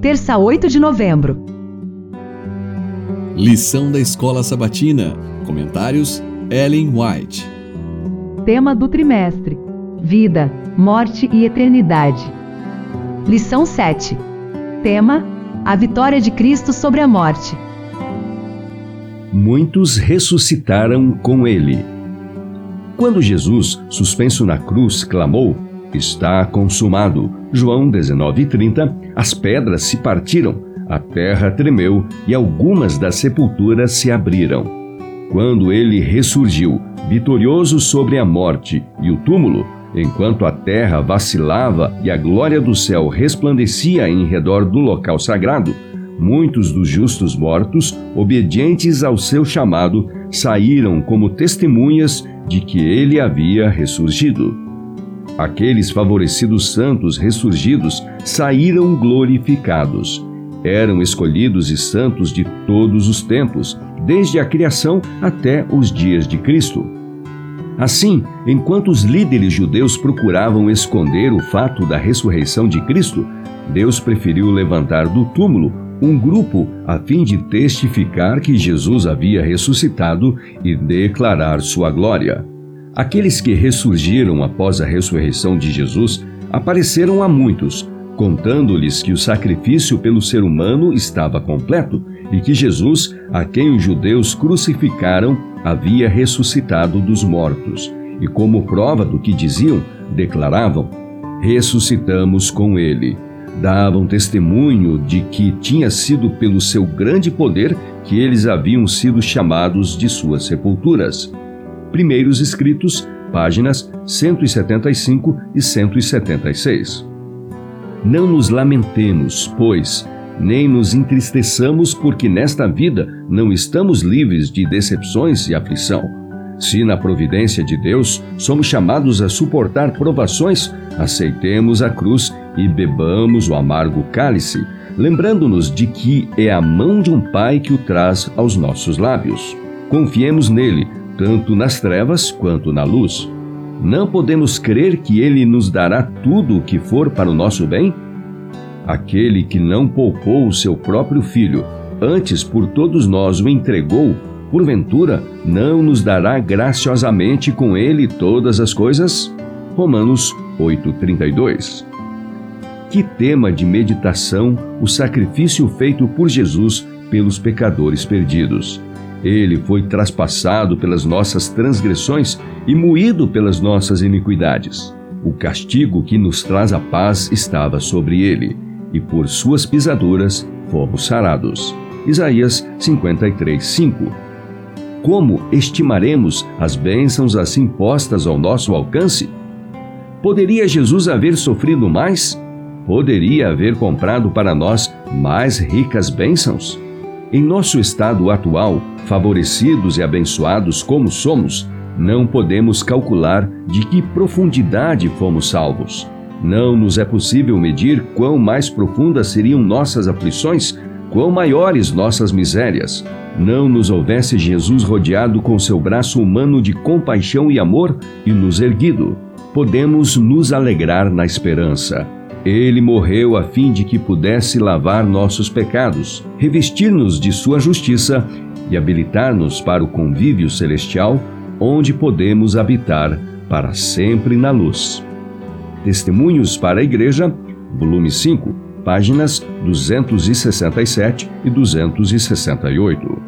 Terça 8 de novembro. Lição da Escola Sabatina. Comentários Ellen White. Tema do trimestre: Vida, Morte e Eternidade. Lição 7. Tema: A vitória de Cristo sobre a morte. Muitos ressuscitaram com ele. Quando Jesus, suspenso na cruz, clamou: Está consumado. João 19:30. As pedras se partiram, a terra tremeu e algumas das sepulturas se abriram. Quando ele ressurgiu, vitorioso sobre a morte e o túmulo, enquanto a terra vacilava e a glória do céu resplandecia em redor do local sagrado, muitos dos justos mortos, obedientes ao seu chamado, saíram como testemunhas de que ele havia ressurgido. Aqueles favorecidos santos ressurgidos saíram glorificados. Eram escolhidos e santos de todos os tempos, desde a criação até os dias de Cristo. Assim, enquanto os líderes judeus procuravam esconder o fato da ressurreição de Cristo, Deus preferiu levantar do túmulo um grupo a fim de testificar que Jesus havia ressuscitado e declarar sua glória. Aqueles que ressurgiram após a ressurreição de Jesus apareceram a muitos, contando-lhes que o sacrifício pelo ser humano estava completo e que Jesus, a quem os judeus crucificaram, havia ressuscitado dos mortos. E como prova do que diziam, declaravam: Ressuscitamos com ele. Davam testemunho de que tinha sido pelo seu grande poder que eles haviam sido chamados de suas sepulturas. Primeiros Escritos, páginas 175 e 176. Não nos lamentemos, pois, nem nos entristeçamos, porque nesta vida não estamos livres de decepções e aflição. Se na providência de Deus somos chamados a suportar provações, aceitemos a cruz e bebamos o amargo cálice, lembrando-nos de que é a mão de um Pai que o traz aos nossos lábios. Confiemos nele tanto nas trevas quanto na luz. Não podemos crer que Ele nos dará tudo o que for para o nosso bem? Aquele que não poupou o seu próprio filho, antes por todos nós o entregou, porventura não nos dará graciosamente com ele todas as coisas? Romanos 8:32. Que tema de meditação o sacrifício feito por Jesus pelos pecadores perdidos. Ele foi traspassado pelas nossas transgressões e moído pelas nossas iniquidades. O castigo que nos traz a paz estava sobre ele, e por suas pisaduras fomos sarados. Isaías 53, 5. Como estimaremos as bênçãos assim postas ao nosso alcance? Poderia Jesus haver sofrido mais? Poderia haver comprado para nós mais ricas bênçãos? Em nosso estado atual, favorecidos e abençoados como somos, não podemos calcular de que profundidade fomos salvos. Não nos é possível medir quão mais profundas seriam nossas aflições, quão maiores nossas misérias. Não nos houvesse Jesus rodeado com seu braço humano de compaixão e amor e nos erguido. Podemos nos alegrar na esperança. Ele morreu a fim de que pudesse lavar nossos pecados, revestir-nos de sua justiça e habilitar-nos para o convívio celestial, onde podemos habitar para sempre na luz. Testemunhos para a Igreja, volume 5, páginas 267 e 268.